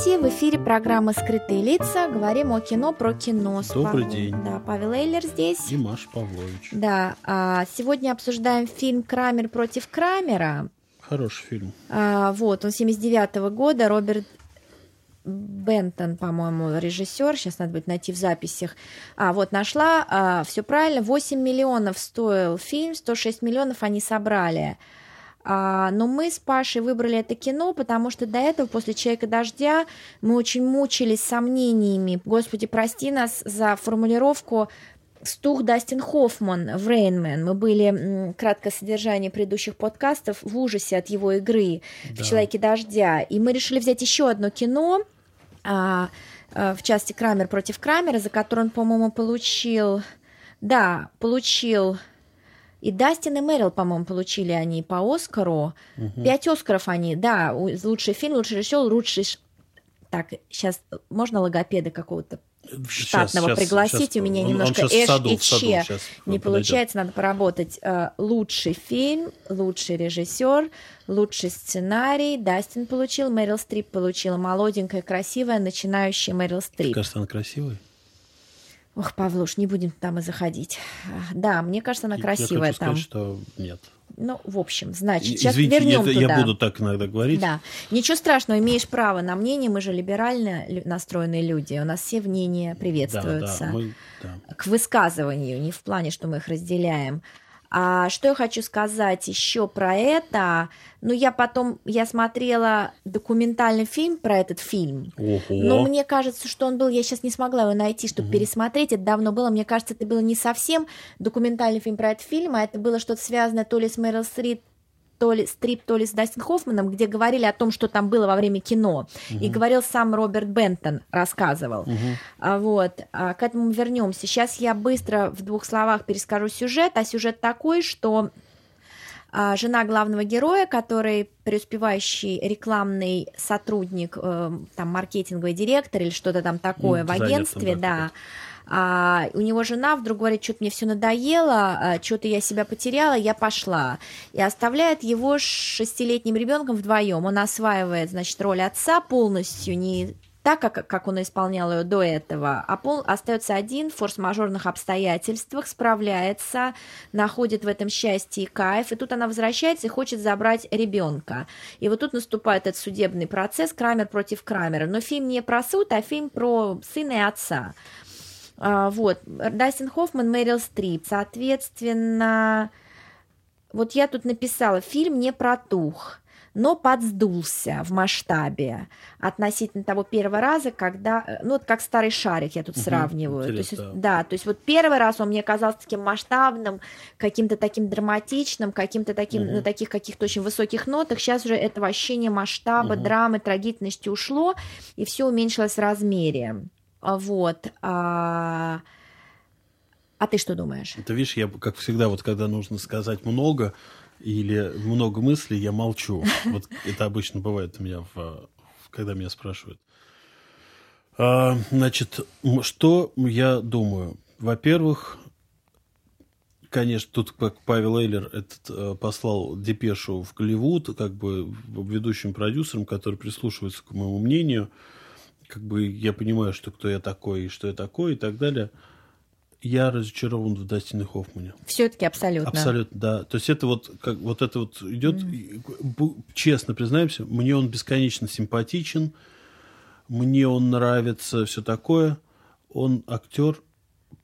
здравствуйте! В эфире программа «Скрытые лица». Говорим о кино про кино. Добрый Пав- день. Да, Павел Эйлер здесь. И Маша Павлович. Да, а, сегодня обсуждаем фильм «Крамер против Крамера». Хороший фильм. А, вот, он 79 года, Роберт Бентон, по-моему, режиссер. Сейчас надо будет найти в записях. А, вот, нашла. все правильно. 8 миллионов стоил фильм, 106 миллионов они собрали. А, но мы с Пашей выбрали это кино, потому что до этого, после «Человека дождя», мы очень мучились сомнениями. Господи, прости нас за формулировку Стух Дастин Хоффман в «Рейнмен». Мы были, краткое содержание предыдущих подкастов, в ужасе от его игры в Да. «Человеке дождя». И мы решили взять еще одно кино, а, а, в части Крамер против Крамера, за которое он, по-моему, получил... Да, получил... И Дастин и Мэрил, по-моему, получили они по Оскару. Пять Оскаров они, да, лучший фильм, лучший режиссер, лучший... Так, сейчас можно логопеда какого-то штатного Щас, щас, пригласить. щас. У меня Он- он немножко в эш саду, и саду че не подойдет. получается, надо поработать. Э, Лучший фильм, лучший режиссер, лучший сценарий. Дастин получил, Мэрил Стрип получила. Молоденькая, красивая, начинающая Мэрил Стрип. Кажется, она красивая. Ох, Павлуш, не будем там и заходить. Да, мне кажется, она Я красивая хочу там. сказать, что нет. Ну, в общем, значит, сейчас Извините, вернем это- туда. я буду так иногда говорить. Да, ничего страшного, имеешь право на мнение, мы же либерально настроенные люди, у нас все мнения да, приветствуются да, мы- да. к высказыванию, не в плане, что мы их разделяем. А что я хочу сказать еще про это? Ну, я потом, я смотрела документальный фильм про этот фильм. Ого. Но мне кажется, что он был, я сейчас не смогла его найти, чтобы пересмотреть, это давно было. Мне кажется, это было не совсем документальный фильм про этот фильм, а это было что-то связанное то ли с Мэрил Стрит, то ли Стрип, то ли с Дастин Хоффманом, где говорили о том, что там было во время кино. И говорил сам Роберт Бентон, рассказывал. А вот, а, к этому вернемся. Сейчас я быстро в двух словах перескажу сюжет, а сюжет такой, что а, жена главного героя, который преуспевающий рекламный сотрудник, э, там маркетинговый директор или что-то там такое Ну, в агентстве, да, да. А у него жена вдруг говорит, что-то мне все надоело, что-то я себя потеряла, я пошла. И оставляет его с шестилетним ребенком вдвоем. Он осваивает, значит, роль отца полностью, не так, как, как он исполнял ее до этого, а пол, остается один в форс-мажорных обстоятельствах, справляется, находит в этом счастье и кайф, и тут она возвращается и хочет забрать ребенка. И вот тут наступает этот судебный процесс Крамер против Крамера. Но фильм не про суд, а фильм про сына и отца. А, вот, Дастин Хоффман, Мэрил Стрип. Соответственно, вот я тут написала, фильм не протух, но подсдулся в масштабе относительно того первого раза, когда, э, ну вот как старый шарик я тут Мгм, сравниваю. То есть, интересно, да, то есть вот первый раз он мне казался таким масштабным, каким-то таким драматичным, каким-то таким, Мгм. на таких каких-то очень высоких нотах. Сейчас уже этого ощущения масштаба, Мгм. драмы, трагичности ушло, и все уменьшилось в размере. А, Вот. А, а ты что думаешь? Это, видишь, я, как всегда, вот когда нужно сказать много или много мыслей, я молчу. Вот это обычно бывает у меня, в, когда меня спрашивают. А, значит, что я думаю? Во-первых, конечно, тут как Павел Эйлер этот, э, послал депешу в Голливуд, как бы ведущим продюсером, который прислушивается к моему мнению. Как бы я понимаю, что кто я такой и что я такой и так далее. Я разочарован в Дастине Хоффмане. Все-таки абсолютно. Абсолютно, да. То есть это вот как вот это вот идет, бу- честно признаемся, мне он бесконечно симпатичен, мне он нравится, все такое. Он актер,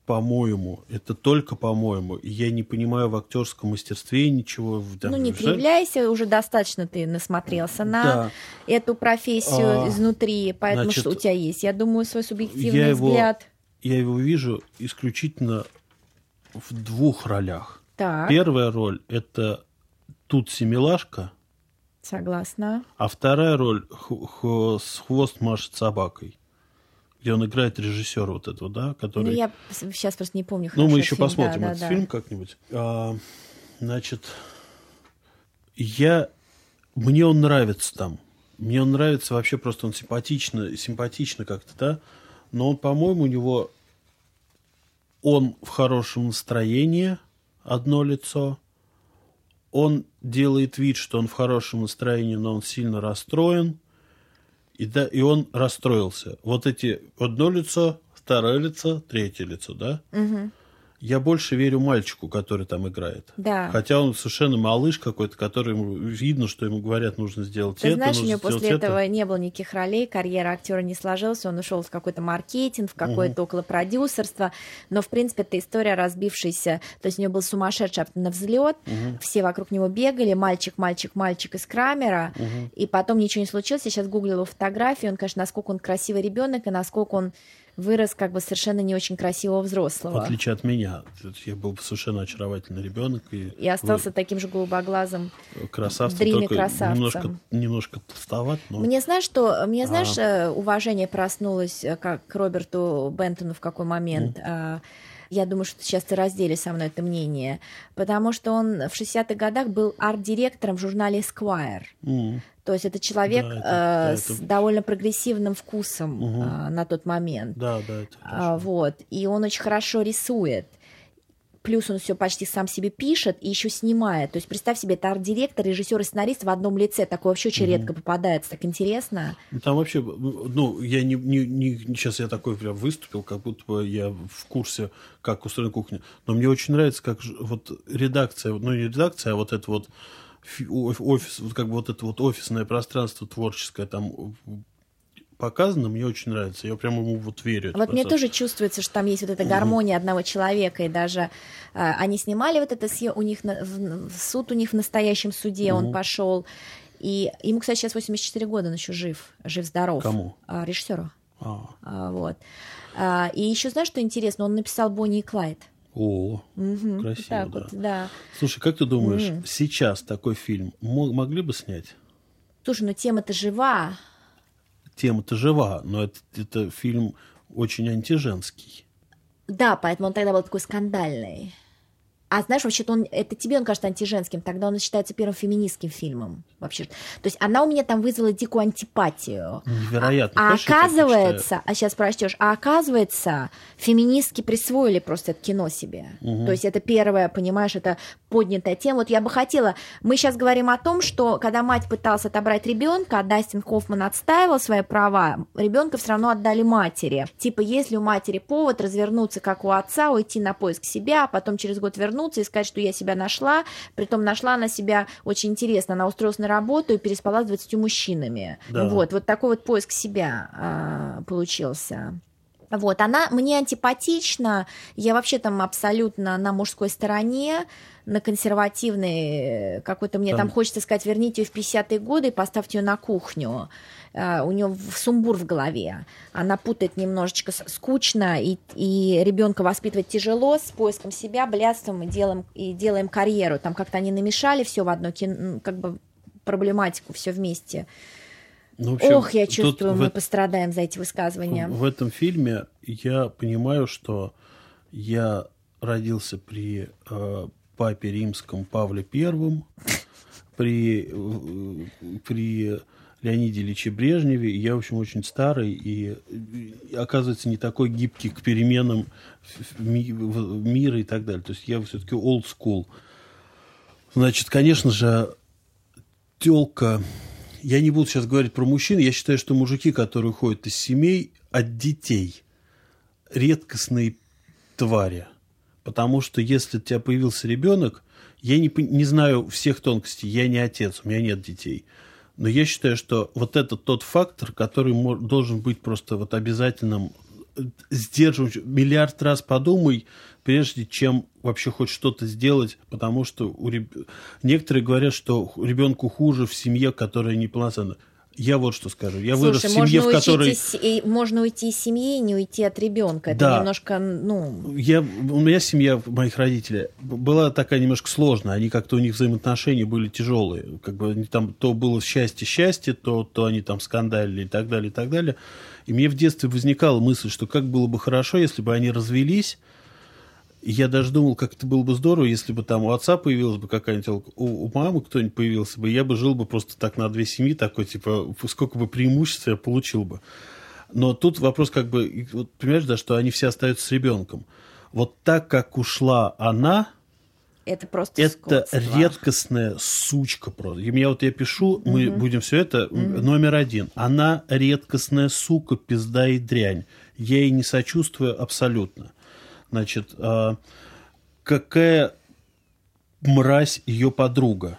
по-моему, это только по-моему. И Я не понимаю в актерском мастерстве ничего. в- Ну, не кривляйся, уже достаточно ты насмотрелся на Да. эту профессию А, изнутри, поэтому значит, что у тебя есть? Я думаю, свой субъективный я его- взгляд. Я его вижу исключительно в двух ролях. Так, Первая роль это тут Семилашка, согласна. а вторая роль с хвост машет собакой. Где он играет режиссера вот этого, да, который... Ну, я сейчас просто не помню. Ну, мы еще фильм, посмотрим да, этот да, фильм да. как-нибудь. А, значит, я... Мне он нравится там. Мне он нравится вообще просто, он симпатично, симпатично как-то, да. Но он, по-моему, у него... Он в хорошем настроении, одно лицо. Он делает вид, что он в хорошем настроении, но он сильно расстроен. И, да, и он расстроился. Вот эти одно лицо, второе лицо, третье лицо, да? Я больше верю мальчику, который там играет. Да. Хотя он совершенно малыш какой-то, который ему видно, что ему говорят, нужно сделать Ты это, знаешь, у него после это. этого не было никаких ролей, карьера актера не сложилась, он ушел в какой-то маркетинг, в какое-то около продюсерство, но, в принципе, это история разбившаяся, то есть у него был сумасшедший на взлет, все вокруг него бегали, мальчик, мальчик, мальчик из Крамера, и потом ничего не случилось, я сейчас гуглила его фотографии, он, конечно, насколько он красивый ребенок и насколько он вырос как бы совершенно не очень красивого В взрослого. отличие от меня. Я был совершенно очаровательный ребенок. И, И остался таким же голубоглазым. вы красавцем, только красавцем. немножко, немножко толстоват, но... Мне знаешь, что мне знаешь, э, уважение проснулось э, как к Роберту Бентону в какой момент. А, Я думаю, что сейчас ты разделишь со мной это мнение, потому что он в 60-х годах был арт-директором в журнале Esquire. М. То есть это человек Да, это- э, да, с это- довольно прогрессивным вкусом э, на тот момент. Да, да, это А, вот. И он очень хорошо рисует. Плюс он все почти сам себе пишет и еще снимает. То есть представь себе, это арт-директор, режиссер и сценарист в одном лице. Такое вообще очень редко попадается. Так интересно. Ну, Там вообще, ну, я не, не, не- сейчас я такой прям выступил, как будто бы я в курсе, как устроена кухня. Но мне очень нравится, как вот редакция, ну не редакция, а вот это вот офис, вот как бы вот это вот офисное пространство творческое там показано, мне очень нравится. Я прям ему вот верю. Вот мне тоже чувствуется, что там есть вот эта гармония одного человека, и даже э, они снимали вот это съё- у них на- в, в суд у них в настоящем суде он пошел, и ему, кстати, сейчас 84 года, он еще жив, жив здоров. Кому? А, режиссеру. А, А, вот. А, и еще знаешь, что интересно, он написал Бонни и Клайд. О, красиво, так да. вот, да. Слушай, как ты думаешь, сейчас такой фильм мо- могли бы снять? Слушай, ну тема-то жива. Тема-то жива, но это, это фильм очень антиженский. Да, поэтому он тогда был такой скандальный. А знаешь, вообще-то он, это тебе он кажется антиженским, тогда он считается первым феминистским фильмом вообще. То есть она у меня там вызвала дикую антипатию. Невероятно. А мечтаю? оказывается, а сейчас прочтешь, а оказывается, феминистки присвоили просто это кино себе. То есть это первое, понимаешь, это поднятая тема. Вот я бы хотела, мы сейчас говорим о том, что когда мать пыталась отобрать ребенка, а Дастин Хоффман отстаивал свои права, ребенка все равно отдали матери. Типа, если у матери повод развернуться, как у отца, уйти на поиск себя, а потом через год вернуться и сказать, что я себя нашла, притом нашла она себя очень интересно, она устроилась на работу и переспала с 20 мужчинами. Да. Вот, вот такой вот поиск себя а, получился. Вот, она мне антипатична, я вообще там абсолютно на мужской стороне, на консервативной, какой-то мне там, Там- хочется сказать, верните ее в 50-е годы и поставьте ее на кухню. А, у нее сумбур в голове. Она путает немножечко скучно, и, и ребенка воспитывать тяжело, с поиском себя, блядством и делаем, и делаем карьеру. Там как-то они намешали все в одно кино, как бы проблематику все вместе. Ну, в общем, Ох, я чувствую, в мы эт- пострадаем за эти высказывания. В этом фильме я понимаю, что я родился при э, папе римском Павле Первом, при, э, при Леониде Ильиче Брежневе. Я, в общем, очень старый и, и, оказывается, не такой гибкий к переменам мира и так далее. То есть я все-таки old school. Значит, конечно же, телка. Я не буду сейчас говорить про мужчин. Я считаю, что мужики, которые уходят из семей от детей, редкостные твари. Потому что если у тебя появился ребенок, я не, не знаю всех тонкостей, я не отец, у меня нет детей. Но я считаю, что вот это тот фактор, который должен быть просто вот обязательным э, сдерживать. Миллиард раз подумай, прежде чем вообще хоть что-то сделать, потому что у реб- некоторые говорят, что ребенку хуже в семье, которая неполноценна. Я вот что скажу. Я вырос в Слушай, семье, можно, в которой... уйти, из- можно уйти из семьи и не уйти от ребенка. Это Да. немножко, ну, Я, у меня семья моих родителей была такая немножко сложная. Они как-то у них взаимоотношения были тяжелые. Как бы они там то было счастье-счастье, то, то они там скандалили и так далее, и так далее. И мне в детстве возникала мысль, что как было бы хорошо, если бы они развелись, и я даже думал, как это было бы здорово, если бы там у отца появилась бы какая-нибудь, у, у мамы кто-нибудь появился бы, я бы жил бы просто так на две семьи, такой, типа, сколько бы преимуществ я получил бы. Но тут вопрос как бы, вот, понимаешь, да, что они все остаются с ребенком. Вот так, как ушла она, это просто это скотство. редкостная сучка просто. И меня вот я пишу, мы будем все это номер один. Она редкостная сука, пизда и дрянь. Я ей не сочувствую абсолютно. Значит, а, какая мразь ее подруга.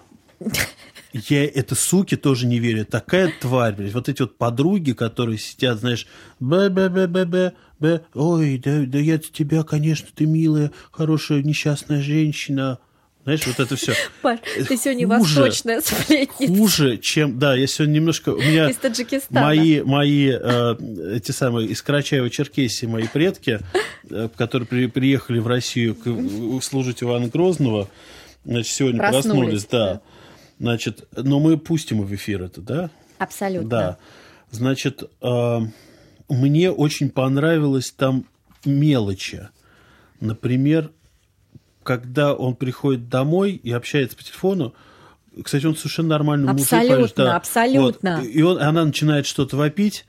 Я это суки тоже не верю. Такая тварь, блядь. Вот эти вот подруги, которые сидят, знаешь, б б б б б б ой, да, да я тебя, конечно, ты милая, хорошая, несчастная женщина. Знаешь, вот это все. Паш, ты сегодня восточная сплетница. Хуже, чем... Да, я сегодня немножко... У меня Из Таджикистана. мои, мои э, эти самые из Карачаева-Черкесии мои предки, э, которые при- приехали в Россию к- служить Ивана Грозного, значит, сегодня Проснулись, проснулись, да. да. Значит, но мы пустим в эфир это, да? Абсолютно. Да. Значит, э, мне очень понравилось там мелочи. Например, когда он приходит домой и общается по телефону, кстати, он совершенно нормальный мужик. Абсолютно, да. абсолютно. Вот. И он, она начинает что-то вопить,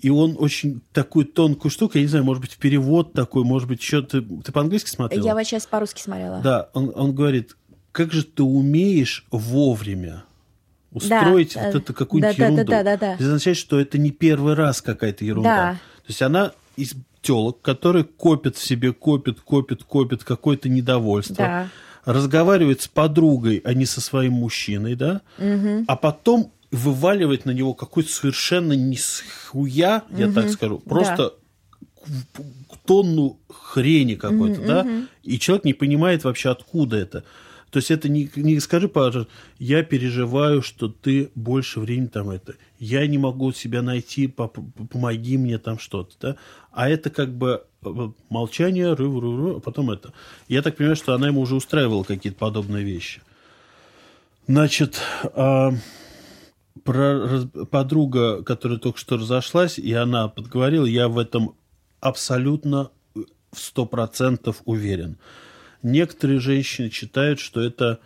и он очень такую тонкую штуку, я не знаю, может быть, перевод такой, может быть, еще ты, ты по-английски смотрела? Я вот сейчас по-русски смотрела. Да, он, он говорит, как же ты умеешь вовремя устроить Да, вот да. это какую-нибудь Да, да, да, ерунду. да, да, да. Это означает, что это не первый раз какая-то ерунда. Да. То есть она из телок, которые копят в себе, копят, копят, копят какое-то недовольство. Да. Разговаривает с подругой, а не со своим мужчиной, да? А потом вываливает на него какой-то совершенно не с хуя, я так скажу, просто тонну хрени какой-то, да, и человек не понимает вообще, откуда это. То есть это не, не скажи, пожалуйста, я переживаю, что ты больше времени там это, я не могу себя найти, помоги мне там что-то, да, а это как бы э, молчание, ры ры ры а потом это. Я так понимаю, что она ему уже устраивала какие-то подобные вещи. Значит, а, про подруга, которая только что разошлась, и она подговорила, я в этом абсолютно в сто процентов уверен. Некоторые женщины считают, что это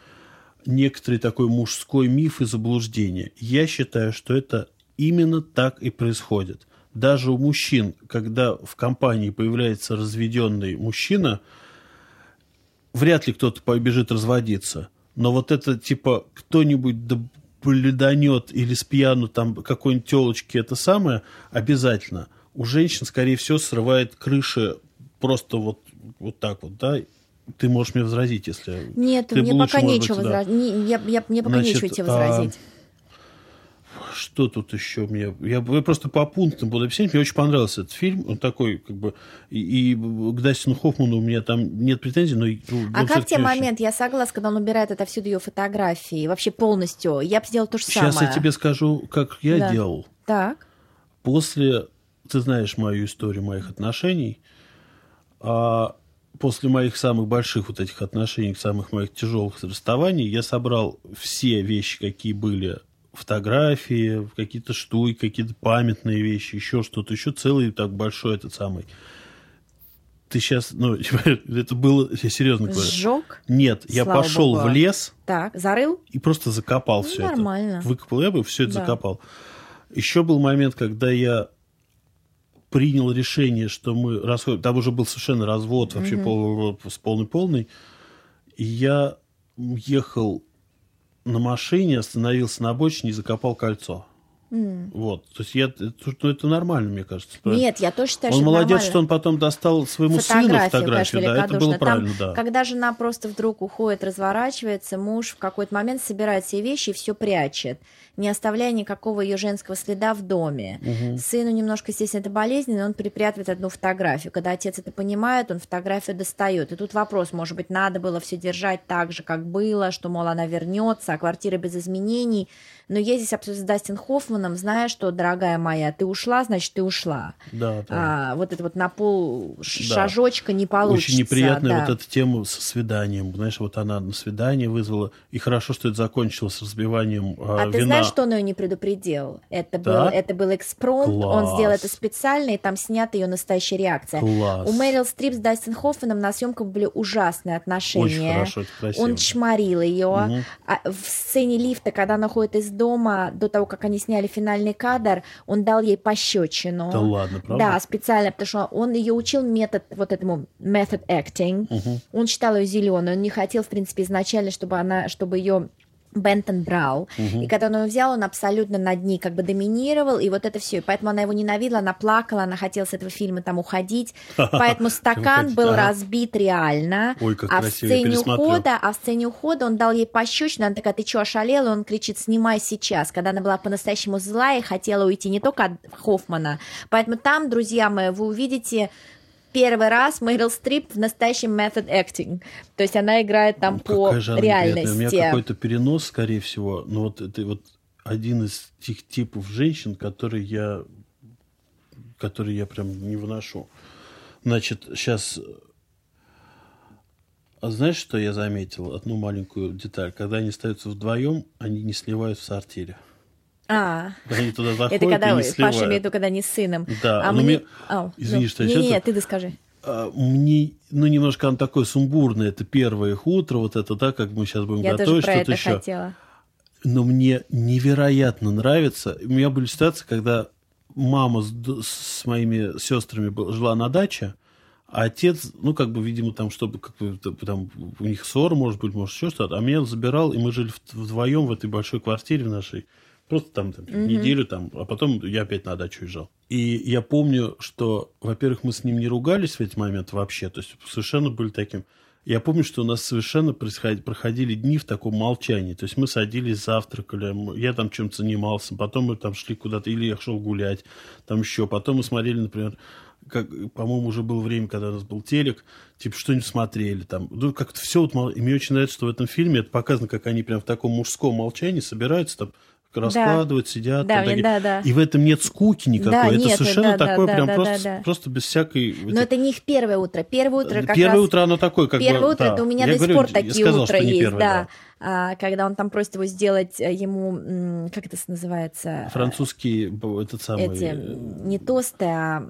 некоторый такой мужской миф и заблуждение. Я считаю, что это именно так и происходит. Даже у мужчин, когда в компании появляется разведенный мужчина, вряд ли кто-то побежит разводиться. Но вот это типа кто-нибудь да бледанет или спьяну там какой-нибудь телочки это самое, обязательно. У женщин, скорее всего, срывает крыши просто вот, вот так вот, да. Ты можешь мне возразить, если... Нет, ты мне лучше, пока может нечего быть, да. возразить. Не, я, я- мне пока Значит, нечего тебе а, возразить. Что тут еще мне? Я, я просто по пунктам буду объяснять. Мне очень понравился этот фильм. Он такой, как бы... И, и к Дастину Хоффману у меня там нет претензий, но... ну, А как тебе очень- момент? Я согласна, когда он убирает отовсюду ее фотографии, вообще полностью. Я бы сделала то же Сейчас самое. я тебе скажу, как я Да. делал. Так. После... Ты знаешь мою историю моих отношений. А после моих самых больших вот этих отношений, самых моих тяжелых расставаний, я собрал все вещи, какие были фотографии, какие-то штуки, какие-то памятные вещи, еще что-то, еще целый так большой этот самый. Ты сейчас, ну, это было, я серьезно говорю. Сжег. Нет, я пошел богу. в лес Так. Зарыл? и просто закопал Ну, все нормально. это. Выкопал я бы, все это Да. закопал. Еще был момент, когда я принял решение, что мы расходим. Там уже был совершенно развод, вообще пол- с полный-полный. И я ехал на машине, остановился на обочине и закопал кольцо. Вот. То есть я, это, ну, это нормально, мне кажется. Нет, я тоже считаю, Он что молодец, нормально. что он потом достал своему сыну фотографию, фотографию. конечно, Да, это было великодушно. правильно, Там, да. Когда жена просто вдруг уходит, разворачивается, муж в какой-то момент собирает все вещи и все прячет, не оставляя никакого ее женского следа в доме. Сыну немножко, естественно, это болезненно, он припрятывает одну фотографию. Когда отец это понимает, он фотографию достает. И тут вопрос, может быть, надо было все держать так же, как было, что, мол, она вернется, а квартира без изменений. но я здесь абсолютно Дастин Хоффманом, зная, что, дорогая моя, ты ушла, значит, ты ушла. Да, да. А, вот это вот на пол шажочка не получится. Очень неприятная да. вот эта тема со свиданием. Знаешь, вот она на свидание вызвала. И хорошо, что это закончилось разбиванием э, А вина. ты знаешь, что он ее не предупредил? Это Да? был, это был экспромт, он Класс. сделал это специально, и там снята ее настоящая реакция. Класс. У Мэрил Стрип с Дастин Хоффманом на съемках были ужасные отношения. Очень хорошо, это красиво. Он чморил ее. Мгм. А в сцене лифта, когда она ходит из дома, до того, как они сняли финальный кадр, он дал ей пощечину. Да ладно, правда? Да, специально, потому что он ее учил метод, вот этому method acting. Он считал ее зеленой, он не хотел, в принципе, изначально, чтобы она, чтобы ее Бентон брал. И когда он ее взял, он абсолютно над ней как бы доминировал, и вот это все. И поэтому она его ненавидела, она плакала, она хотела с этого фильма там уходить. Поэтому стакан был ага. разбит реально. Ой, как а в сцене ухода, а в сцене ухода он дал ей пощечину, она такая, ты что, ошалела? И он кричит, снимай сейчас, когда она была по-настоящему злая и хотела уйти не только от Хоффмана. Поэтому там, друзья мои, вы увидите первый раз Мэрил Стрип в настоящем method acting. То есть она играет там по Какая же она неприятная. У меня реальности. какой-то перенос, скорее всего. Но вот это вот один из тех типов женщин, которые я, которые я прям не выношу. Значит, сейчас... А знаешь, что я заметил? Одну маленькую деталь. Когда они остаются вдвоем, они не сливают в сортире. А, Они туда заходят это когда и не. Паша имеет когда не с сыном. Да, а но мне... Ау, Извини, ну, что я не, не, сейчас- не, ты доскажи. А, мне, ну, немножко оно такое сумбурное. Это первое их утро, вот это, да, как мы сейчас будем Я готовить, что-то еще. хотела. но мне невероятно нравится. У меня были ситуации, когда мама с, с моими сестрами жила на даче, а отец, ну, как бы, видимо, там, чтобы, как бы, там, у них ссора, может быть, может, еще что-то, а меня забирал, и мы жили вдвоем в этой большой квартире в нашей, просто там, там неделю там, а потом я опять на дачу уезжал. И я помню, что, во-первых, мы с ним не ругались в эти моменты вообще, то есть совершенно были таким... Я помню, что у нас совершенно происход- проходили дни в таком молчании. То есть мы садились, завтракали, я там чем-то занимался, потом мы там шли куда-то, или я шел гулять, там еще. Потом мы смотрели, например, как, по-моему, уже было время, когда у нас был телек, типа что-нибудь смотрели там. Ну, как-то все вот... И мне очень нравится, что в этом фильме это показано, как они прям в таком мужском молчании собираются там, раскладывают, сидят. Да, там мне- такие. да, да. И в этом нет скуки никакой. Да, это нет, совершенно да, да, такое да, прям да, просто, да, да. просто без всякой... Но это не их первое утро. Первое утро как Первое раз... утро оно такое, как Первое бы... утро, да. это у меня Я до сих говорю, пор я такие сказал, утра есть, первое, да. А, когда он там просит его сделать э, ему, как это называется? Французский этот самый... Эти, не тосты, а...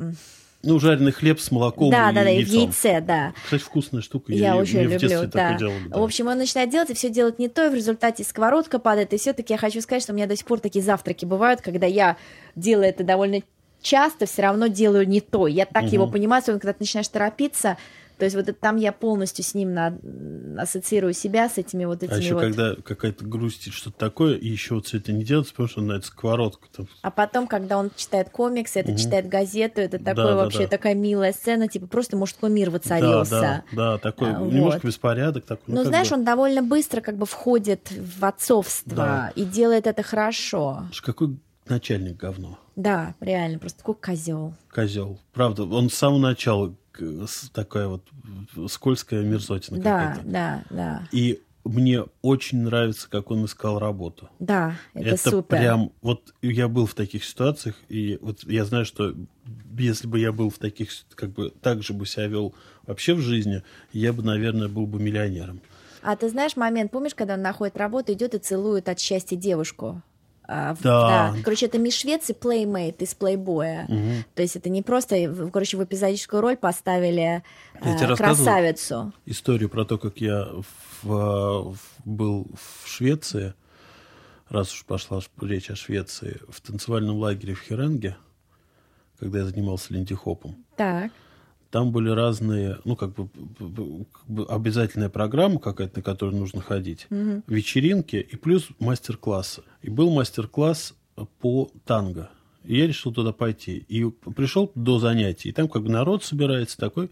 Ну, жареный хлеб с молоком Да, и да, да, и в яйцом. яйце, да. Кстати, вкусная штука. Я мне очень в люблю, да. делали, да. В общем, он начинает делать, и все делает не то, и в результате сковородка падает. И все-таки я хочу сказать, что у меня до сих пор такие завтраки бывают, когда я делаю это довольно часто, все равно делаю не то. Я так его понимаю, особенно когда ты начинаешь торопиться. То есть вот это, там я полностью с ним на, ассоциирую себя с этими вот этими А еще вот. когда какая-то грусть или что-то такое, и еще вот все это не делается, потому что на это сковородка. Там. А потом, когда он читает комиксы, это читает газету, это такое да, вообще да. такая милая сцена, типа просто мужской мир Да, воцарился. да, да, такой А, немножко вот. беспорядок такой. ну, как знаешь, бы. он довольно быстро как бы входит в отцовство Да. и делает это хорошо. Ж Какой начальник говно. Да, реально, просто такой козел. Козел. Правда, он с самого начала такая вот скользкая мерзотина Да, какая-то. да, да. И мне очень нравится, как он искал работу. Да, это, супер. прям... Вот я был в таких ситуациях, и вот я знаю, что если бы я был в таких... Как бы так же бы себя вел вообще в жизни, я бы, наверное, был бы миллионером. А ты знаешь момент, помнишь, когда он находит работу, идет и целует от счастья девушку? А, в- Да. Короче, это мисс Швеции плеймейт из плейбоя. То есть это не просто, в- короче, в эпизодическую роль поставили Я э, тебе рассказывал? красавицу. Историю про то, как я в- в- был в Швеции, раз уж пошла речь о Швеции, в танцевальном лагере в Херенге, когда я занимался линди-хопом. Так. Там были разные, ну, как бы, как бы обязательная программа какая-то, на которую нужно ходить, вечеринки и плюс мастер-классы. И был мастер-класс по танго. И я решил туда пойти. И пришел до занятий. И там как бы народ собирается такой.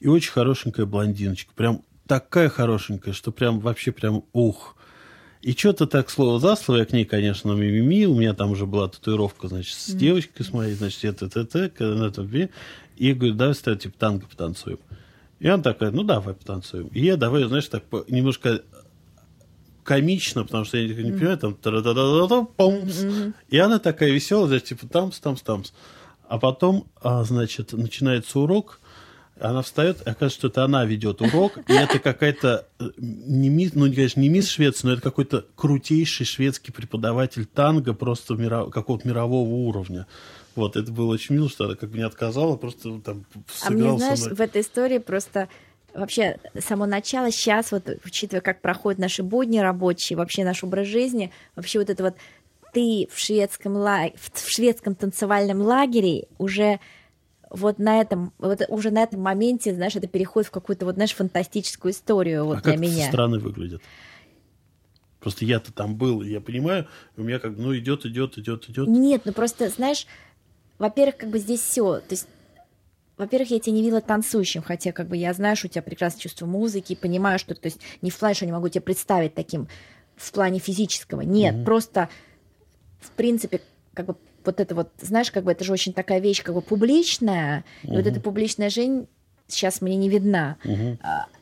И очень хорошенькая блондиночка. Прям такая хорошенькая, что прям вообще прям ух. И что-то так слово за слово, я к ней, конечно, мимими, у меня там уже была татуировка, значит, с девочкой с моей, значит, это, это, это, и я говорю, давай с тобой, типа, танго потанцуем. И она такая, ну, давай потанцуем. И я давай, знаешь, так немножко комично, потому что я не понимаю, там та-да-да-да-да, помс. И она такая веселая, значит, типа тамс, тамс, тамс. А потом, а, значит, начинается урок, она встает, и оказывается, что это она ведет урок, и это какая-то, э, не мисс, ну, конечно, не мисс Швеция, но это какой-то крутейший шведский преподаватель танго просто миров, какого-то мирового уровня. Вот, это было очень мило, что она как бы не отказала, просто там А мне, знаешь, в этой истории просто вообще само начало сейчас, вот учитывая, как проходят наши будни рабочие, вообще наш образ жизни, вообще вот это вот ты в шведском, лагере, в шведском танцевальном лагере уже вот на этом, вот уже на этом моменте, знаешь, это переходит в какую-то вот, знаешь, фантастическую историю вот а для как меня. страны выглядят? Просто я-то там был, я понимаю, у меня как, ну, идет, идет, идет, идет. Нет, ну просто, знаешь, во-первых, как бы здесь все, то есть во-первых, я тебя не видела танцующим, хотя как бы я знаю, что у тебя прекрасное чувство музыки, понимаю, что то есть не в что не могу тебе представить таким в плане физического. Нет, mm-hmm. просто в принципе как бы вот это вот, знаешь, как бы это же очень такая вещь как бы публичная, угу. и вот эта публичная жизнь сейчас мне не видна. Угу.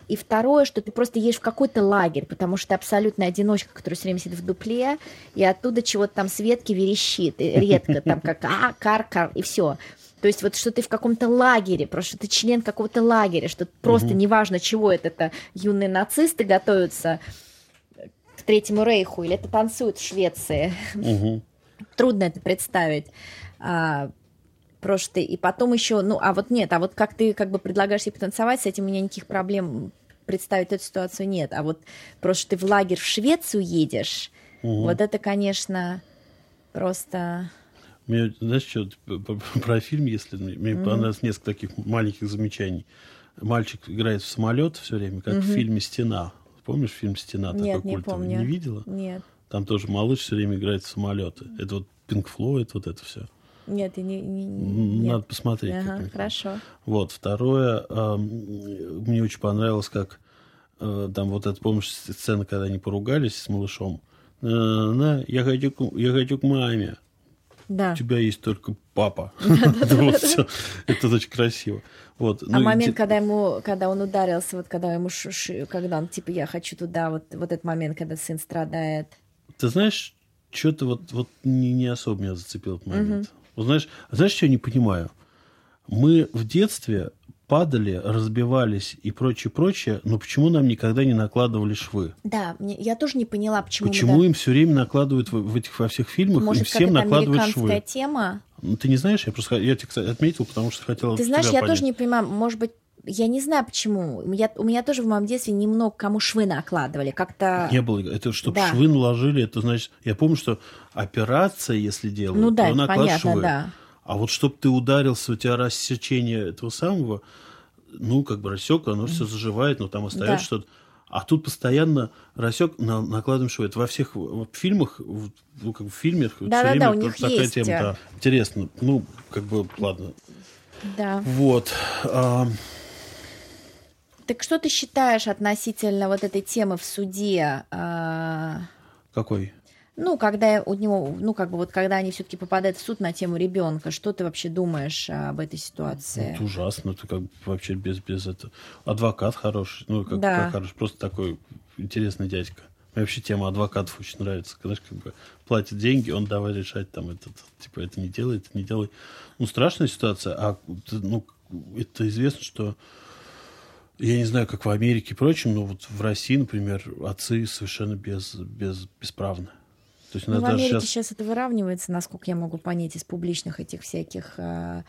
И второе, что ты просто едешь в какой-то лагерь, потому что ты абсолютная одиночка, которая все время сидит в дупле, и оттуда чего-то там с ветки верещит, и редко там как а, кар, кар, и все. То есть вот что ты в каком-то лагере, просто ты член какого-то лагеря, что просто угу. неважно, чего это, это юные нацисты готовятся к Третьему Рейху, или это танцуют в Швеции. Угу трудно это представить. А, просто и потом еще, ну, а вот нет, а вот как ты как бы предлагаешь себе потанцевать, с этим у меня никаких проблем представить эту ситуацию нет. А вот просто ты в лагерь в Швецию едешь, угу. вот это, конечно, просто... Мне, знаешь, что, про фильм, если мне mm понравилось несколько таких маленьких замечаний. Мальчик играет в самолет все время, как mm в фильме «Стена». Помнишь фильм «Стена»? Нет, такой не культовый? помню. Не видела? Нет. Там тоже малыш все время играет в самолеты. Это вот Pink Floyd, вот это все. Нет, и не, не, Надо нет. посмотреть. Ага, хорошо. Вот. Второе, э, мне очень понравилось, как э, там вот это, помнишь, сцена, когда они поругались с малышом. Э, на, я хочу, я хочу к маме. Да. У тебя есть только папа. Это очень красиво. Вот. А Ну, момент, когда ему, когда он ударился, вот когда ему, ш- ш- когда он типа я хочу туда, вот вот этот момент, когда сын страдает. Ты знаешь, что-то вот, вот не, не особо меня зацепил этот момент. Вот знаешь, знаешь, что я не понимаю? Мы в детстве падали, разбивались и прочее, прочее, но почему нам никогда не накладывали швы? Да, мне- я тоже не поняла, почему. мы, Почему да, им все время накладывают в, в этих во всех фильмах, Может, им всем как это накладывают американская швы? тема. Ну, ты не знаешь, я просто я тебе, кстати, отметил, потому что хотел Ты знаешь, я тоже понять. не понимаю, может быть, я не знаю почему. Я, у меня тоже в моем детстве немного кому швы накладывали. Как-то. Не было. Это чтобы Да. швы наложили, это значит... Я помню, что операция, если делают, Ну да, то накладывают швы. да. А вот чтобы ты ударился, у тебя рассечение этого самого, ну, как бы рассек, оно все заживает, но там остается Да. что-то. А тут постоянно рассек, на, накладываем швы. Это во всех вот фильмах, в- ну, как в фильмах, всё Да-да-да, время у них такая есть, тема. э. да. Интересно. Ну, как бы, ладно. Да. Вот. А, Так что ты считаешь относительно вот этой темы в суде? а, какой? Ну, когда у него, ну, как бы вот когда они все-таки попадают в суд на тему ребенка, что ты вообще думаешь об этой ситуации? Это ужасно, это как бы вообще без, без этого. Адвокат хороший, ну, как, Да. как хороший, просто такой интересный дядька. Мне вообще тема адвокатов очень нравится. Знаешь, как бы платит деньги, он давай решать там этот, типа, это не делай, это не делай. Ну, страшная ситуация, а ну, это известно, что я не знаю, как в Америке и прочем, но вот в России, например, отцы совершенно без, без, бесправны. То есть у Ну, нас в даже Америке сейчас... сейчас это выравнивается, насколько я могу понять, из публичных этих всяких... а,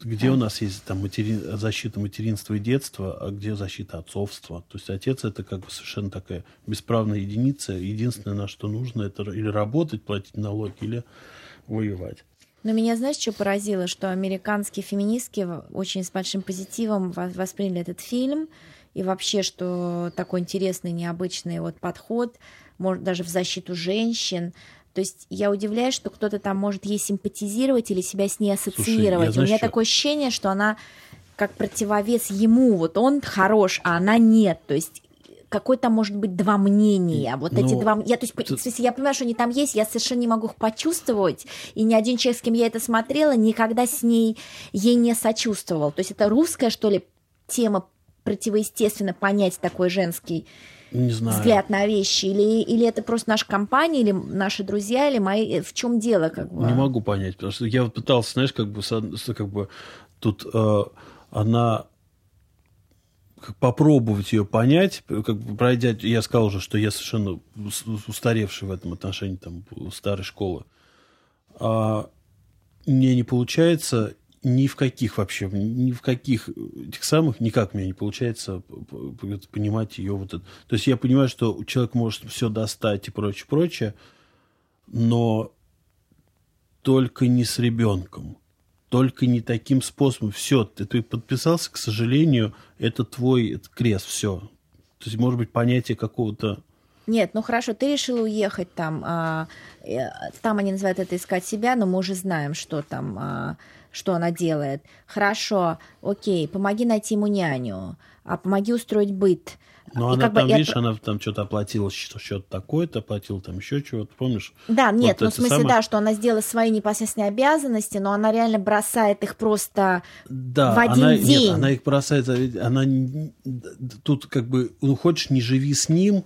Где у нас есть там матери- защита материнства и детства, а где защита отцовства? То есть отец это как бы совершенно такая бесправная единица. Единственное, на что нужно, это или работать, платить налоги, или воевать. Но меня, знаешь, что поразило? Что американские феминистки очень с большим позитивом во- восприняли этот фильм. И вообще, что такой интересный, необычный вот подход, может, даже в защиту женщин. То есть я удивляюсь, что кто-то там может ей симпатизировать или себя с ней ассоциировать. знаешь, У меня что- такое ощущение, что она как противовес ему. Вот он хорош, а она нет. То есть какое-то может быть два мнения. Вот эти Ну, два... Я, то есть, тут- в смысле, я понимаю, что они там есть, я совершенно не могу их почувствовать, и ни один человек, с кем я это смотрела, никогда с ней ей не сочувствовал. То есть это русская, что ли, тема противоестественно понять такой женский Не знаю. взгляд на вещи? Или, или это просто наша компания, или наши друзья, или мои... В чем дело? Как бы? Не могу понять, потому что я пытался, знаешь, как бы, как бы тут э, она попробовать ее понять, как бы пройдя, я сказал уже, что я совершенно устаревший в этом отношении, там, старой школы. А мне не получается ни в каких вообще, ни в каких этих самых, никак мне не получается понимать ее вот это. То есть я понимаю, что человек может все достать и прочее, прочее, но только не с ребенком только не таким способом. Все, ты, ты подписался, к сожалению, это твой это крест, все. То есть, может быть, понятие какого-то... Нет, ну хорошо, ты решила уехать там, а, э, там они называют это искать себя, но мы уже знаем, что там, а, что она делает. Хорошо, окей, помоги найти ему няню, а помоги устроить быт. Ну, она там, видишь, я... она там что-то оплатила, счет такой-то, оплатила там еще чего-то, помнишь? Да, нет, вот ну, в смысле, самое... да, что она сделала свои непосредственные обязанности, но она реально бросает их просто да, в один она, день. Нет, она их бросает, она тут как бы, ну, хочешь, не живи с ним, угу.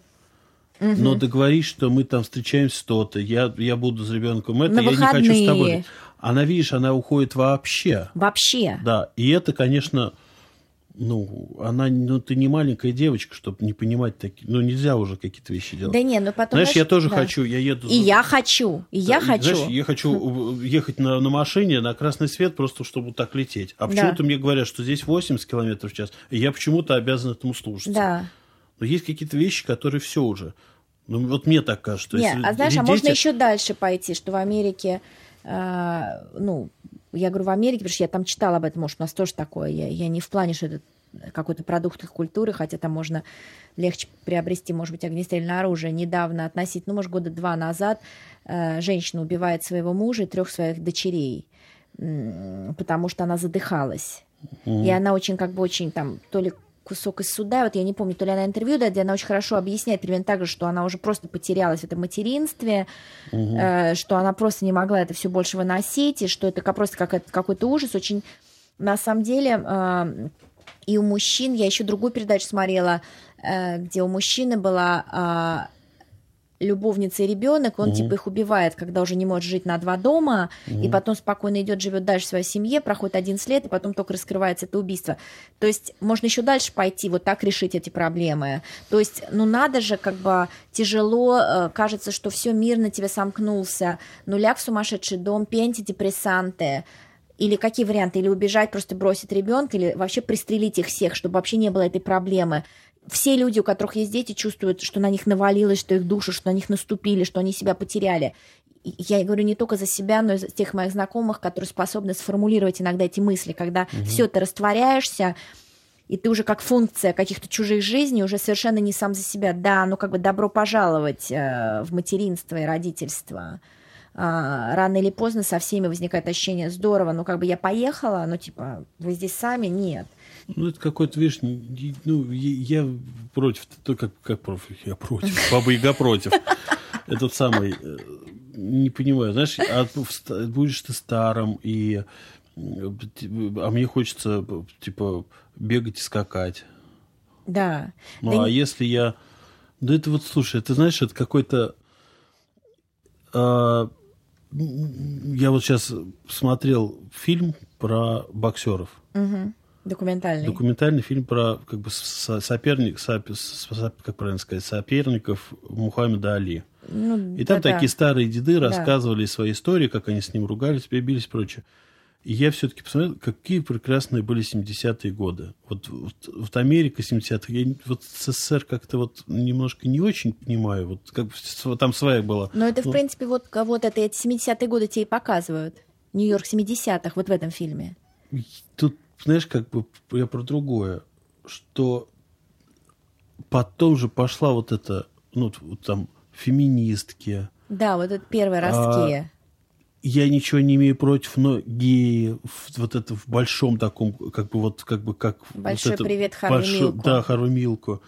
но договорись, что мы там встречаемся то-то, я, я буду с ребенком это, На я выходные. не хочу с тобой. Она, видишь, она уходит вообще. Вообще. Да, и это, конечно ну, она, ну, ты не маленькая девочка, чтобы не понимать такие, ну, нельзя уже какие-то вещи делать. Да не, ну потом... Знаешь, знаешь я тоже да. хочу, я еду... И я хочу, и да, я хочу. Знаешь, я хочу ехать на, на машине на красный свет просто, чтобы так лететь. А почему-то мне говорят, что здесь 80 километров в час, и я почему-то обязан этому слушаться. Да. Но есть какие-то вещи, которые все уже. Ну, вот мне так кажется. Нет, а знаешь, дети... а можно еще дальше пойти, что в Америке, ну, я говорю в Америке, потому что я там читала об этом, может, у нас тоже такое. Я, я не в плане, что это какой-то продукт их культуры, хотя там можно легче приобрести, может быть, огнестрельное оружие. Недавно относительно, ну, может, года два назад э, женщина убивает своего мужа и трех своих дочерей, потому что она задыхалась. Mm-hmm. И она очень, как бы, очень там, то ли кусок из суда, вот я не помню, то ли она интервью дает, где она очень хорошо объясняет примерно так же, что она уже просто потерялась в этом материнстве, угу. э, что она просто не могла это все больше выносить, и что это просто как, какой-то ужас. Очень, на самом деле, э, и у мужчин, я еще другую передачу смотрела, э, где у мужчины была а, любовница и ребенок, он угу. типа их убивает, когда уже не может жить на два дома, угу. и потом спокойно идет, живет дальше в своей семье, проходит один лет, и потом только раскрывается это убийство. То есть можно еще дальше пойти, вот так решить эти проблемы. То есть, ну надо же, как бы тяжело, э, кажется, что все мирно тебе сомкнулся, нуляк в сумасшедший дом, пей антидепрессанты, или какие варианты? Или убежать, просто бросить ребенка, или вообще пристрелить их всех, чтобы вообще не было этой проблемы. Все люди, у которых есть дети, чувствуют, что на них навалилось, что их души, что на них наступили, что они себя потеряли. Я говорю не только за себя, но и за тех моих знакомых, которые способны сформулировать иногда эти мысли, когда угу. все ты растворяешься, и ты уже как функция каких-то чужих жизней, уже совершенно не сам за себя. Да, ну как бы добро пожаловать э, в материнство и родительство. А, рано или поздно со всеми возникает ощущение здорово, ну как бы я поехала, но типа вы здесь сами, нет. Ну, это какой-то, видишь, ну, я против, то как, как против, я против, Баба Яга против. Этот самый, э, не понимаю, знаешь, а будешь ты старым, и, а мне хочется, типа, бегать и скакать. Да. Ну, да а не... если я, да это вот, слушай, ты знаешь, это какой-то, а, я вот сейчас смотрел фильм про боксеров. Угу. Документальный. Документальный фильм про как бы соперник, сопер, как правильно сказать, соперников Мухаммеда Али. Ну, и там да, такие старые деды да. рассказывали свои истории, как они с ним ругались, бились и прочее. И я все-таки посмотрел, какие прекрасные были 70-е годы. Вот, вот, вот Америка 70-х, я вот СССР как-то вот немножко не очень понимаю, вот как там своя была. Но это, в ну, принципе, вот, вот это эти 70-е годы тебе и показывают. Нью-Йорк 70-х, вот в этом фильме. Тут, знаешь, как бы я про другое, что потом же пошла вот эта, ну, там, феминистки. Да, вот это первые ростки. А, я ничего не имею против, но геи вот это в большом таком, как бы вот как бы как большой вот это, привет Харви Милку. Да, Харви Милку.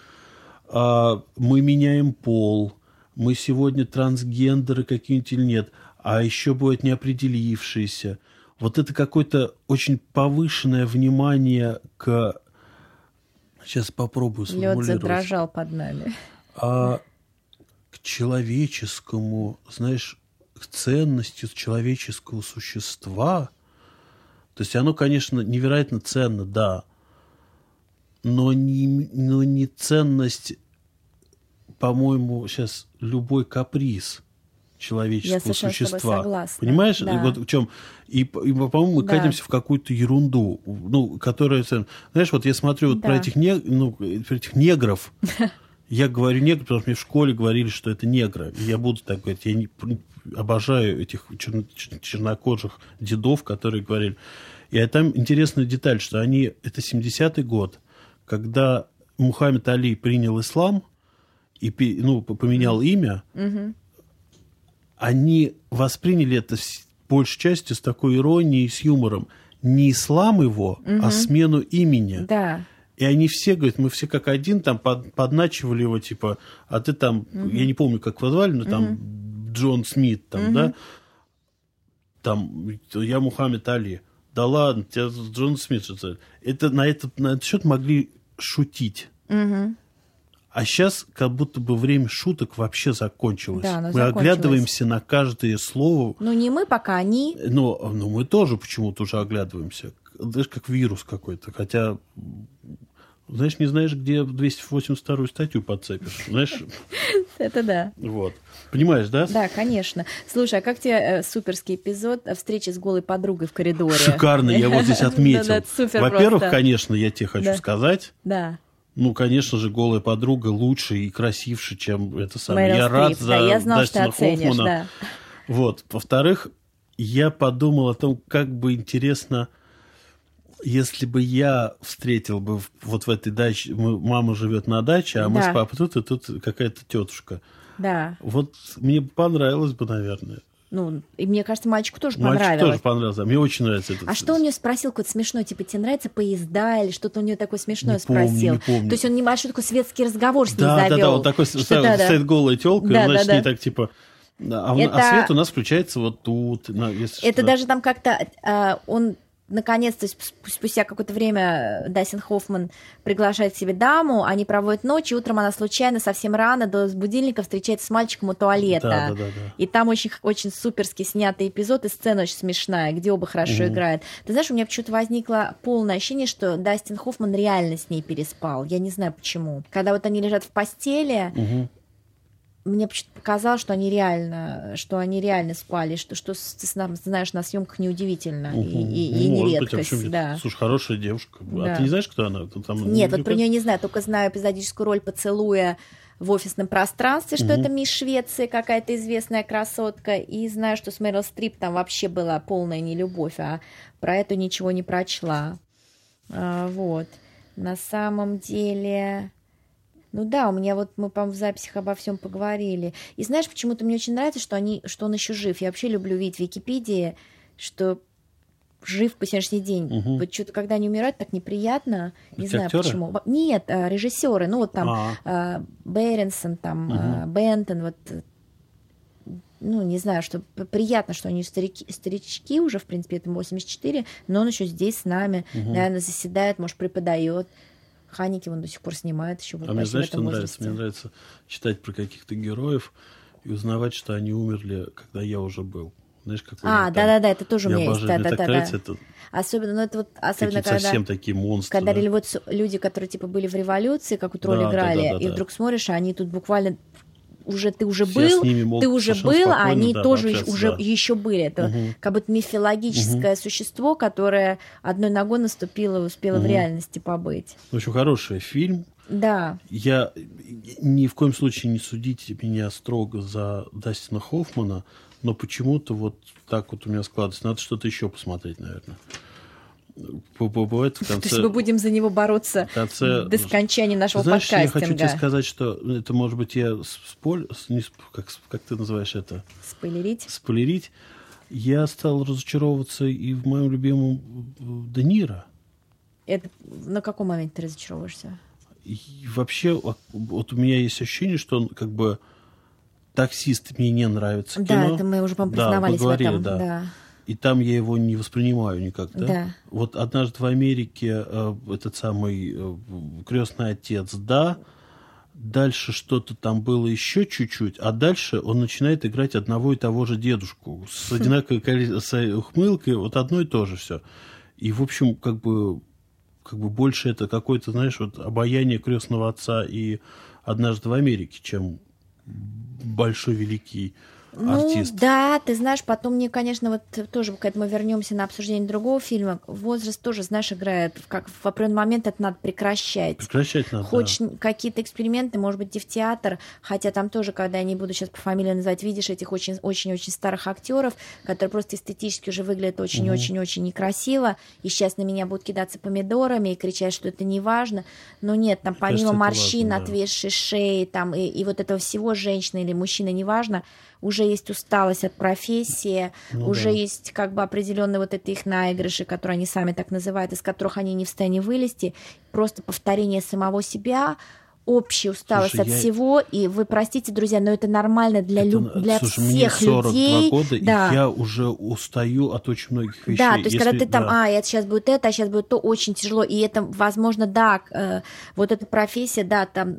А, мы меняем пол, мы сегодня трансгендеры какие-нибудь или нет, а еще будет неопределившиеся. Вот это какое-то очень повышенное внимание к Сейчас попробую сформулировать. Лед задрожал под нами. а к человеческому, знаешь, к ценности человеческого существа. То есть оно, конечно, невероятно ценно, да, но не, но не ценность, по-моему, сейчас любой каприз человеческого существа. Согласна. Понимаешь, да. вот в чем? И, и по-моему, мы да. катимся в какую-то ерунду, ну, которая, знаешь, вот я смотрю вот да. про этих, не, ну, про этих негров. Я говорю негр, потому что мне в школе говорили, что это негры. И я буду так говорить. Я не, обожаю этих черно, чернокожих дедов, которые говорили. И там интересная деталь, что они... Это 70-й год, когда Мухаммед Али принял ислам и ну, поменял имя, угу. Они восприняли это большей частью с такой иронией с юмором. Не ислам его, угу. а смену имени. Да. И они все, говорят, мы все как один там под, подначивали его, типа, а ты там, угу. я не помню, как его звали, но там угу. Джон Смит, там, угу. да, там, я Мухаммед Али. Да ладно, тебя Джон Смит что-то. Это на этот, на этот счет могли шутить. Угу. А сейчас как будто бы время шуток вообще закончилось. Да, мы закончилось. оглядываемся на каждое слово. Ну, не мы пока, они. Но, но мы тоже почему-то уже оглядываемся. Знаешь, как вирус какой-то. Хотя, знаешь, не знаешь, где 282-ю статью подцепишь. Знаешь? Это да. Вот. Понимаешь, да? Да, конечно. Слушай, а как тебе э, суперский эпизод встречи с голой подругой в коридоре? Шикарно, я вот здесь отметил. Во-первых, конечно, я тебе хочу сказать. Да. Ну, конечно же, голая подруга лучше и красивше, чем это самое. Мэрил я Стрип, рад за да, я знал, Дастина что оценишь, Хоффмана. да. Вот. Во-вторых, я подумал о том, как бы интересно, если бы я встретил бы вот в этой даче, мама живет на даче, а мы Да. с папой тут, и тут какая-то тетушка. Да. Вот мне понравилось бы, наверное. Ну, и мне кажется, мальчику тоже Мальчику понравилось. тоже понравилось. Мне очень нравится этот А что у нее спросил какой-то смешной, типа, тебе нравятся поезда или что-то у нее такое смешное Не помню, спросил? не помню. То есть он небольшой такой светский разговор с ней Да, да, завел. да, он такой Что стоит, да, да. стоит голая телка, Да, и, значит, да, да. так типа. да, а, Это- а свет у нас включается вот тут. на- если Это что. даже там как-то а, он наконец-то сп- спустя какое-то время Дастин Хоффман приглашает к себе даму, они проводят ночь, и утром она случайно совсем рано до будильника встречается с мальчиком у туалета. Да, да, да, да. И там очень, очень суперски снятый эпизод, и сцена очень смешная, где оба хорошо Мгм. играют. Ты знаешь, у меня почему-то возникло полное ощущение, что Дастин Хоффман реально с ней переспал. Я не знаю почему. Когда вот они лежат в постели, Мгм. Мне почему-то показалось, что они реально, что они реально спали, что, что ты знаешь, на съемках неудивительно и, Мгм. и- и Ну, не быть, а редкость, да. Слушай, хорошая девушка. Да. А ты не знаешь, кто она? Ты там Нет, не- вот про нее не знаю, только знаю эпизодическую роль поцелуя в офисном пространстве, что Мгм. это мисс Швеции, какая-то известная красотка, и знаю, что с Мэрил Стрип там вообще была полная нелюбовь, а про эту ничего не прочла. А, вот. На самом деле... Ну да, у меня вот мы, по-моему, в записях обо всем поговорили. И знаешь, почему-то мне очень нравится, что, они, что он еще жив. Я вообще люблю видеть в Википедии, что жив по сегодняшний день. Мгм. Вот что-то, когда они умирают, так неприятно. Не Эти знаю актеры? почему. Нет, а, режиссеры. Ну вот там А, а, Беренсон, там а, Бентон, вот э, ну, не знаю, что приятно, что они старики, старички уже, в принципе, этому 84, но он еще здесь с нами, Мгм. наверное, заседает, может, преподает. Ханики он до сих пор снимает еще вот а мне знаешь, что нравится? Мне нравится читать про каких-то героев и узнавать, что они умерли, когда я уже был. Знаешь, какой А, да-да-да, это тоже у меня есть. Мне так Да-да-да. нравится это Особенно, ну, это вот, особенно, когда... совсем такие монстры. Когда да. вот люди, которые типа были в революции, как вот роль Да, да, играли, да, да, и да. вдруг смотришь, а они тут буквально уже ты уже Все был, ты уже был, а они да, тоже уже да. еще были. Это Мгм. как будто мифологическое существо, которое одной ногой наступило и успело в Мгм. реальности побыть. В общем, хороший фильм. Да, Я ни в коем случае не судите меня строго за Дастина Хоффмана, но почему-то вот так вот у меня складывается. Надо что-то еще посмотреть, наверное. Б- б- Бывает в то есть конце... мы будем за него бороться конце... до скончания нашего Знаешь, я подкастинга. хочу тебе сказать, что это, может быть, я споль... не Как, как ты называешь это? Спойлерить. Спойлерить. Я стал разочаровываться и в моем любимом Де Ниро. Это на каком моменте ты разочаровываешься? И вообще, вот- у меня есть ощущение, что он как бы таксист мне не нравится Да, это мы уже, по-моему, Да, признавались поговорили, в этом. да. да. И там я его не воспринимаю никак, да? Да. Вот однажды в Америке э, этот самый э, крестный отец, да. Дальше что-то там было еще чуть-чуть, а дальше он начинает играть одного и того же дедушку с одинаковой с ухмылкой, вот одно и то же все. И, в общем, как бы, как бы больше это какое-то, знаешь, вот обаяние крестного отца и однажды в Америке, чем большой великий ну, артист. Да, ты знаешь, потом мне, конечно, вот тоже, когда мы вернемся на обсуждение другого фильма, возраст тоже, знаешь, играет, как в определенный момент это надо прекращать. Прекращать надо, Хочешь да. какие-то эксперименты, может быть, и в театр, хотя там тоже, когда я не буду сейчас по фамилии называть, видишь этих очень-очень старых актеров, которые просто эстетически уже выглядят очень-очень-очень некрасиво, и сейчас на меня будут кидаться помидорами и кричать, что это не важно. Но нет, там помимо кажется, морщин, важно, да. отвисшей шеи, там, и, и вот этого всего женщина или мужчина, неважно, уже есть усталость от профессии, Ну уже да. есть как бы определенные вот это их наигрыши, которые они сами так называют, из которых они не в состоянии вылезти, просто повторение самого себя, общая усталость Слушай, от я- всего, и вы простите, друзья, но это нормально для, Это лю- на- для слушай, мне всех 42 людей. года, да. и я уже устаю от очень многих вещей. Да, то есть, когда Если- ты там, да. а, это сейчас будет это, а сейчас будет то, очень тяжело. И это, возможно, да, э, вот эта профессия, да, там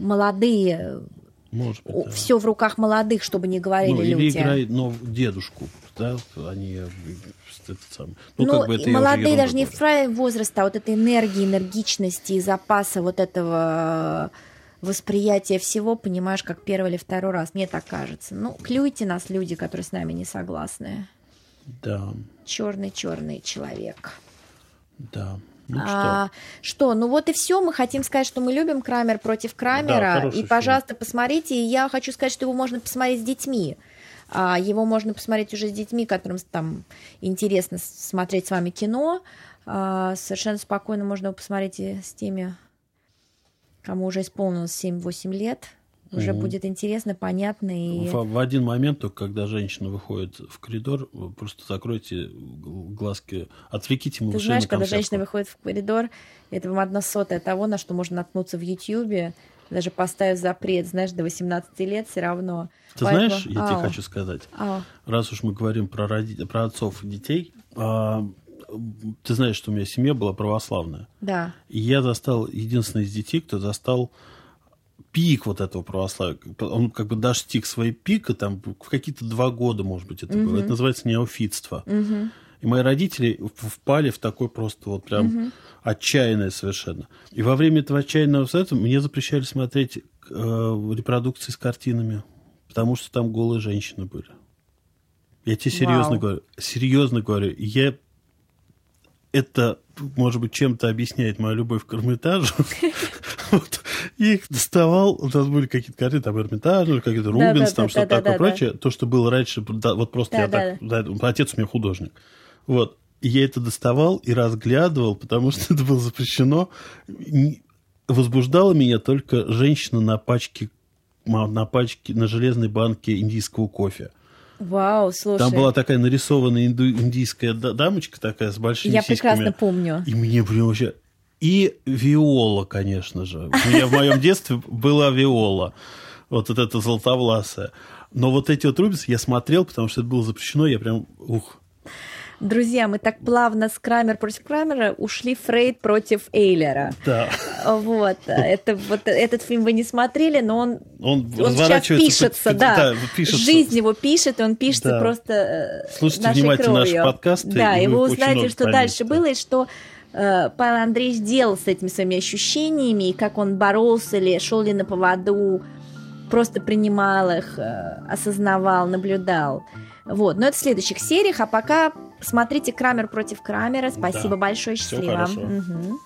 молодые, Может быть, да. все в руках молодых, чтобы не говорили Ну, или люди. играй ну, дедушку, да, они э, этот самый. Ну, Ну, как бы это молодые даже не говорю. вправе возраста, а вот этой энергии, энергичности и запаса вот этого э, восприятия всего, понимаешь, как первый или второй раз, мне так кажется. Ну, клюйте нас, люди, которые с нами не согласны. Да, Черный-черный человек. да. Ну что, А, что, ну вот и все. Мы хотим сказать, что мы любим Крамер против Крамера. хороший и, фильм. пожалуйста, посмотрите. И я хочу сказать, что его можно посмотреть с детьми. А, его можно посмотреть уже с детьми, которым там интересно смотреть с вами кино. А, совершенно спокойно можно его посмотреть и с теми, кому уже исполнилось 7-8 лет. Уже Мгм. будет интересно, понятно. И... в, в один момент, только когда женщина выходит в коридор, просто закройте глазки, отвлеките Ты малышей знаешь, на когда женщина выходит в коридор, это вам одна сотая того, на что можно наткнуться в Ютьюбе, даже поставив запрет, знаешь, до 18 лет все равно. Ты Поэтому- знаешь, я тебе Ау, хочу сказать, ау. раз уж мы говорим про, роди- про отцов и детей, а, ты знаешь, что у меня семья была православная. Да. И я застал, единственный из детей, кто застал пик вот этого православия. Он как бы достиг своей пика, там, в какие-то два года, может быть, это было. Это называется неофитство. И мои родители впали в такой просто вот прям отчаянное совершенно. И во время этого отчаянного совета мне запрещали смотреть э, репродукции с картинами, потому что там голые женщины были. Я тебе серьезно Вау. говорю. Серьезно говорю. Я это, может быть, чем-то объясняет мою любовь к Эрмитажу. Вот. Я их доставал, у нас были какие-то картины, там Эрмитаж, какие-то Рубинс, там что-то такое прочее. То, что было раньше, вот просто я так... отец у меня художник. Вот. Я это доставал и разглядывал, потому что это было запрещено. Возбуждала меня только женщина на пачке на пачке, на железной банке индийского кофе. Вау, слушай. Там была такая нарисованная инду- индийская да- дамочка такая с большими Я сиськами. прекрасно помню. И мне прям вообще... И виола, конечно же. У меня в моем детстве была виола. Вот, вот эта золотовласая. Но вот эти вот рубисы я смотрел, потому что это было запрещено, я прям... Ух. Друзья, мы так плавно с Крамер против Крамера ушли Фрейд против Эйлера. Да. Вот, это, вот этот фильм вы не смотрели, но он, Он, он сейчас пишется, под- да. пишется. Жизнь его пишет, и он пишется Да. просто э, Слушайте нашей внимательно кровью. подкасты, Да, и и вы узнаете, что поймете. дальше было, и что э, Павел Андреевич делал с этими своими ощущениями, и как он боролся ли, шел ли на поводу, просто принимал их, э, осознавал, наблюдал. Вот, но это в следующих сериях, а пока смотрите Крамер против Крамера. Спасибо Да. большое, счастливо. хорошо. Мгм.